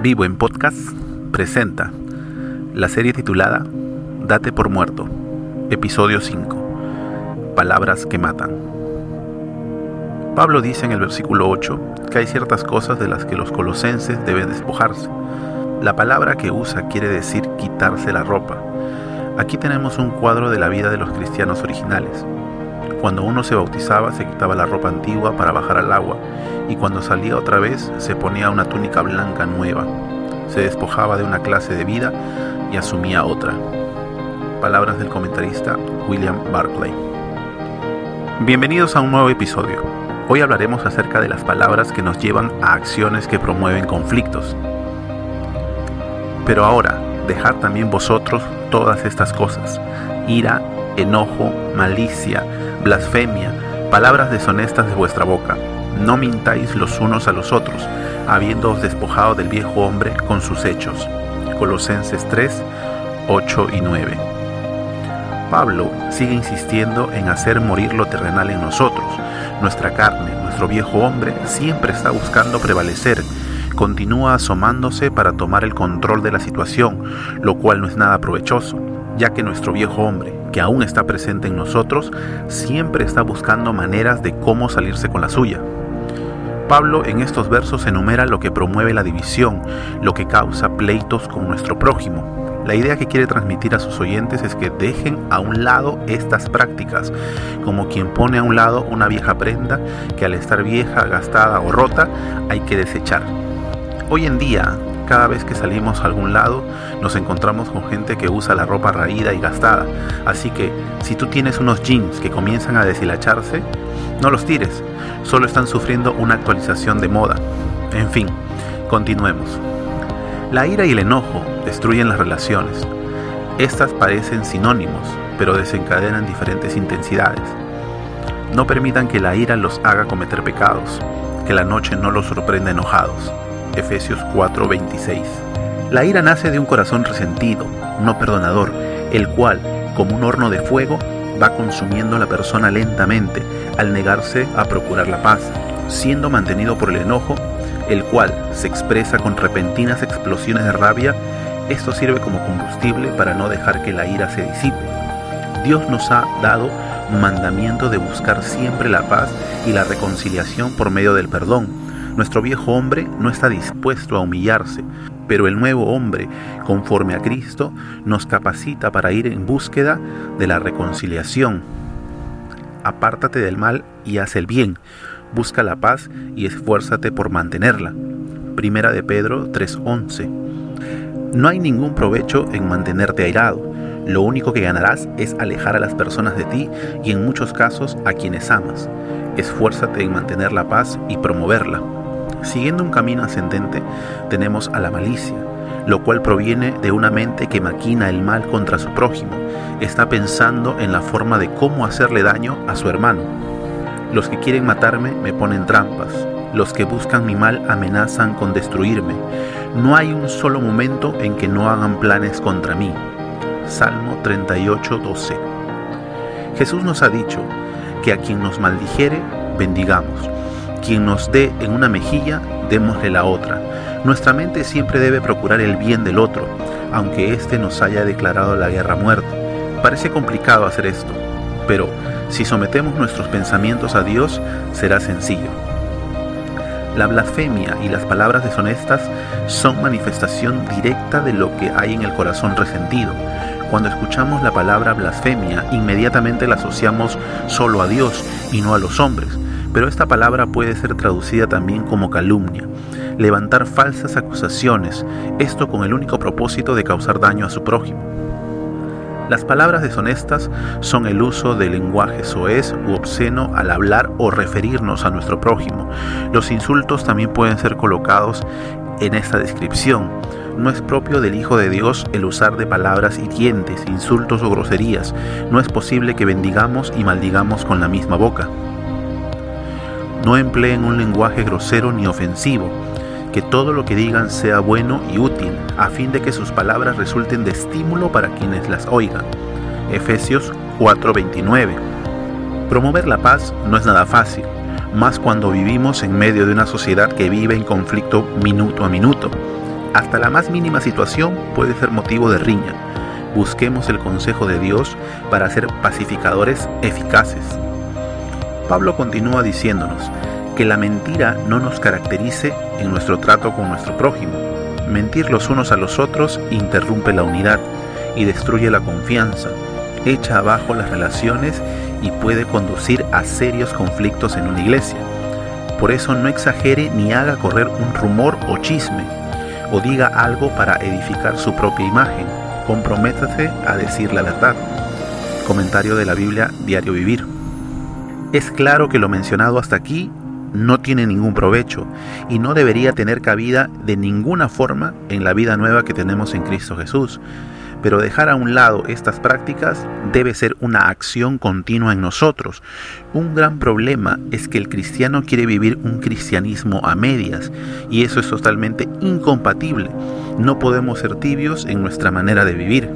Vivo en Podcast presenta la serie titulada Date por muerto, episodio 5, Palabras que matan. Pablo dice en el versículo 8 que hay ciertas cosas de las que los colosenses deben despojarse. La palabra que usa quiere decir quitarse la ropa. Aquí tenemos un cuadro de la vida de los cristianos originales. Cuando uno se bautizaba se quitaba la ropa antigua para bajar al agua y cuando salía otra vez se ponía una túnica blanca nueva. Se despojaba de una clase de vida y asumía otra. Palabras del comentarista William Barclay. Bienvenidos a un nuevo episodio. Hoy hablaremos acerca de las palabras que nos llevan a acciones que promueven conflictos. Pero ahora, dejad también vosotros todas estas cosas, ira, enojo, malicia, blasfemia, palabras deshonestas de vuestra boca. No mintáis los unos a los otros, habiéndoos despojado del viejo hombre con sus hechos. Colosenses 3, 8 y 9. Pablo sigue insistiendo en hacer morir lo terrenal en nosotros. Nuestra carne, nuestro viejo hombre, siempre está buscando prevalecer. Continúa asomándose para tomar el control de la situación, lo cual no es nada provechoso, ya que nuestro viejo hombre, que aún está presente en nosotros, siempre está buscando maneras de cómo salirse con la suya. Pablo en estos versos enumera lo que promueve la división, lo que causa pleitos con nuestro prójimo. La idea que quiere transmitir a sus oyentes es que dejen a un lado estas prácticas, como quien pone a un lado una vieja prenda que al estar vieja, gastada o rota hay que desechar. Hoy en día, cada vez que salimos a algún lado, nos encontramos con gente que usa la ropa raída y gastada. Así que si tú tienes unos jeans que comienzan a deshilacharse, no los tires, solo están sufriendo una actualización de moda. En fin, continuemos. La ira y el enojo destruyen las relaciones. Estas parecen sinónimos, pero desencadenan diferentes intensidades. No permitan que la ira los haga cometer pecados, que la noche no los sorprenda enojados. Efesios 4:26. La ira nace de un corazón resentido, no perdonador, el cual, como un horno de fuego, va consumiendo a la persona lentamente al negarse a procurar la paz, siendo mantenido por el enojo, el cual se expresa con repentinas explosiones de rabia, esto sirve como combustible para no dejar que la ira se disipe. Dios nos ha dado mandamiento de buscar siempre la paz y la reconciliación por medio del perdón. Nuestro viejo hombre no está dispuesto a humillarse, pero el nuevo hombre, conforme a Cristo, nos capacita para ir en búsqueda de la reconciliación. Apártate del mal y haz el bien. Busca la paz y esfuérzate por mantenerla. Primera de Pedro 3:11. No hay ningún provecho en mantenerte airado. Lo único que ganarás es alejar a las personas de ti y en muchos casos a quienes amas. Esfuérzate en mantener la paz y promoverla. Siguiendo un camino ascendente, tenemos a la malicia, lo cual proviene de una mente que maquina el mal contra su prójimo. Está pensando en la forma de cómo hacerle daño a su hermano. Los que quieren matarme me ponen trampas. Los que buscan mi mal amenazan con destruirme. No hay un solo momento en que no hagan planes contra mí. Salmo 38, 12. Jesús nos ha dicho que a quien nos maldijere, bendigamos. Quien nos dé en una mejilla, démosle la otra. Nuestra mente siempre debe procurar el bien del otro, aunque éste nos haya declarado la guerra a muerte. Parece complicado hacer esto, pero si sometemos nuestros pensamientos a Dios, será sencillo. La blasfemia y las palabras deshonestas son manifestación directa de lo que hay en el corazón resentido. Cuando escuchamos la palabra blasfemia, inmediatamente la asociamos solo a Dios y no a los hombres. Pero esta palabra puede ser traducida también como calumnia, levantar falsas acusaciones, esto con el único propósito de causar daño a su prójimo. Las palabras deshonestas son el uso del lenguaje soez u obsceno al hablar o referirnos a nuestro prójimo. Los insultos también pueden ser colocados en esta descripción. No es propio del Hijo de Dios el usar de palabras hirientes, insultos o groserías. No es posible que bendigamos y maldigamos con la misma boca. No empleen un lenguaje grosero ni ofensivo que todo lo que digan sea bueno y útil, a fin de que sus palabras resulten de estímulo para quienes las oigan. Efesios 4:29. Promover la paz no es nada fácil, más cuando vivimos en medio de una sociedad que vive en conflicto minuto a minuto. Hasta la más mínima situación puede ser motivo de riña. Busquemos el consejo de Dios para ser pacificadores eficaces. Pablo continúa diciéndonos que la mentira no nos caracterice en nuestro trato con nuestro prójimo. Mentir los unos a los otros interrumpe la unidad y destruye la confianza, echa abajo las relaciones y puede conducir a serios conflictos en una iglesia. Por eso no exagere ni haga correr un rumor o chisme, o diga algo para edificar su propia imagen. Comprométase a decir la verdad. Comentario de la Biblia Diario Vivir. Es claro que lo mencionado hasta aquí no tiene ningún provecho y no debería tener cabida de ninguna forma en la vida nueva que tenemos en Cristo Jesús. Pero dejar a un lado estas prácticas debe ser una acción continua en nosotros. Un gran problema es que el cristiano quiere vivir un cristianismo a medias y eso es totalmente incompatible. No podemos ser tibios en nuestra manera de vivir.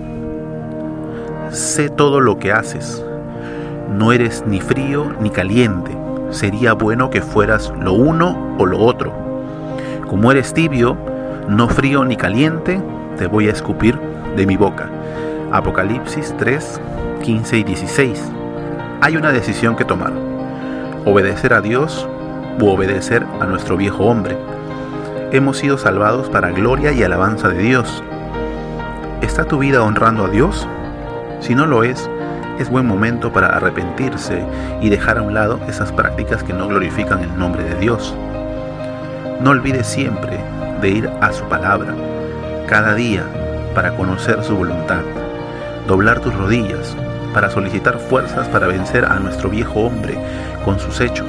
Sé todo lo que haces. No eres ni frío ni caliente. Sería bueno que fueras lo uno o lo otro. Como eres tibio, no frío ni caliente, te voy a escupir de mi boca. Apocalipsis 3, 15 y 16. Hay una decisión que tomar. Obedecer a Dios u obedecer a nuestro viejo hombre. Hemos sido salvados para gloria y alabanza de Dios. ¿Está tu vida honrando a Dios? Si no lo es, es buen momento para arrepentirse y dejar a un lado esas prácticas que no glorifican el nombre de Dios. No olvides siempre de ir a su palabra, cada día para conocer su voluntad, doblar tus rodillas para solicitar fuerzas para vencer a nuestro viejo hombre con sus hechos.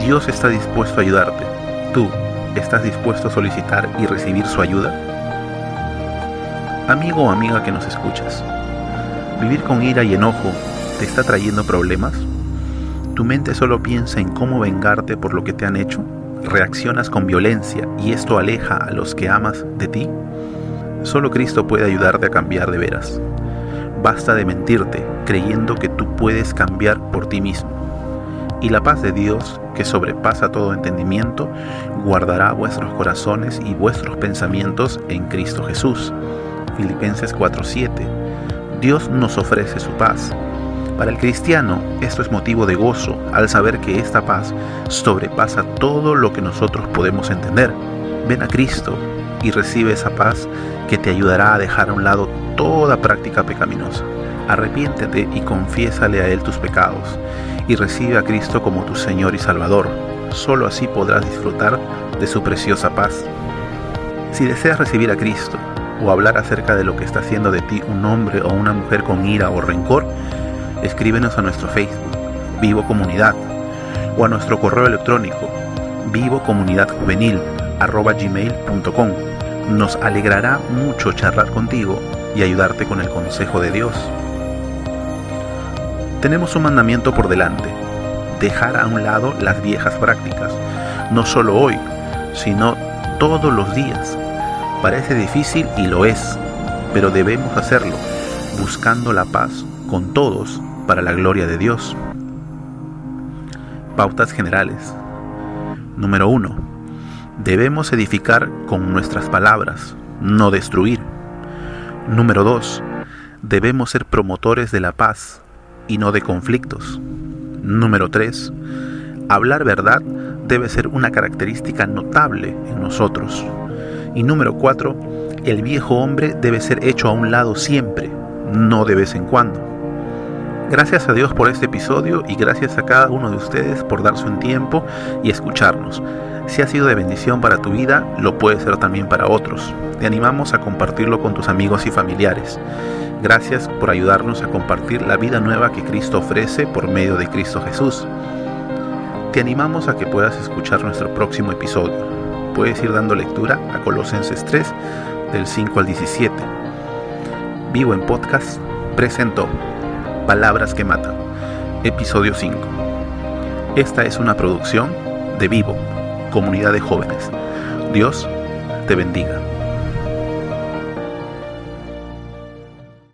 Dios está dispuesto a ayudarte. ¿Tú estás dispuesto a solicitar y recibir su ayuda? Amigo o amiga que nos escuchas, ¿vivir con ira y enojo te está trayendo problemas? ¿Tu mente solo piensa en cómo vengarte por lo que te han hecho? ¿Reaccionas con violencia y esto aleja a los que amas de ti? Solo Cristo puede ayudarte a cambiar de veras. Basta de mentirte creyendo que tú puedes cambiar por ti mismo. Y la paz de Dios, que sobrepasa todo entendimiento, guardará vuestros corazones y vuestros pensamientos en Cristo Jesús. Filipenses 4:7. Dios nos ofrece su paz. Para el cristiano esto es motivo de gozo al saber que esta paz sobrepasa todo lo que nosotros podemos entender. Ven a Cristo y recibe esa paz que te ayudará a dejar a un lado toda práctica pecaminosa. Arrepiéntete y confiésale a Él tus pecados y recibe a Cristo como tu Señor y Salvador. Solo así podrás disfrutar de su preciosa paz. Si deseas recibir a Cristo o hablar acerca de lo que está haciendo de ti un hombre o una mujer con ira o rencor, escríbenos a nuestro Facebook, Vivo Comunidad, o a nuestro correo electrónico, vivocomunidadjuvenil.com nos alegrará mucho charlar contigo y ayudarte con el consejo de Dios. Tenemos un mandamiento por delante, dejar a un lado las viejas prácticas, no solo hoy, sino todos los días. Parece difícil y lo es, pero debemos hacerlo, buscando la paz con todos para la gloria de Dios. Pautas generales. Número 1 Debemos edificar con nuestras palabras, no destruir. Número 2. Debemos ser promotores de la paz y no de conflictos. Número 3. Hablar verdad debe ser una característica notable en nosotros. Y número 4. El viejo hombre debe ser hecho a un lado siempre, no de vez en cuando. Gracias a Dios por este episodio y gracias a cada uno de ustedes por darse un tiempo y escucharnos. Si ha sido de bendición para tu vida, lo puede ser también para otros. Te animamos a compartirlo con tus amigos y familiares. Gracias por ayudarnos a compartir la vida nueva que Cristo ofrece por medio de Cristo Jesús. Te animamos a que puedas escuchar nuestro próximo episodio. Puedes ir dando lectura a Colosenses 3 del 5 al 17. Vivo en podcast presentó Palabras que Matan, episodio 5. Esta es una producción de Vivo comunidad de jóvenes. Dios te bendiga.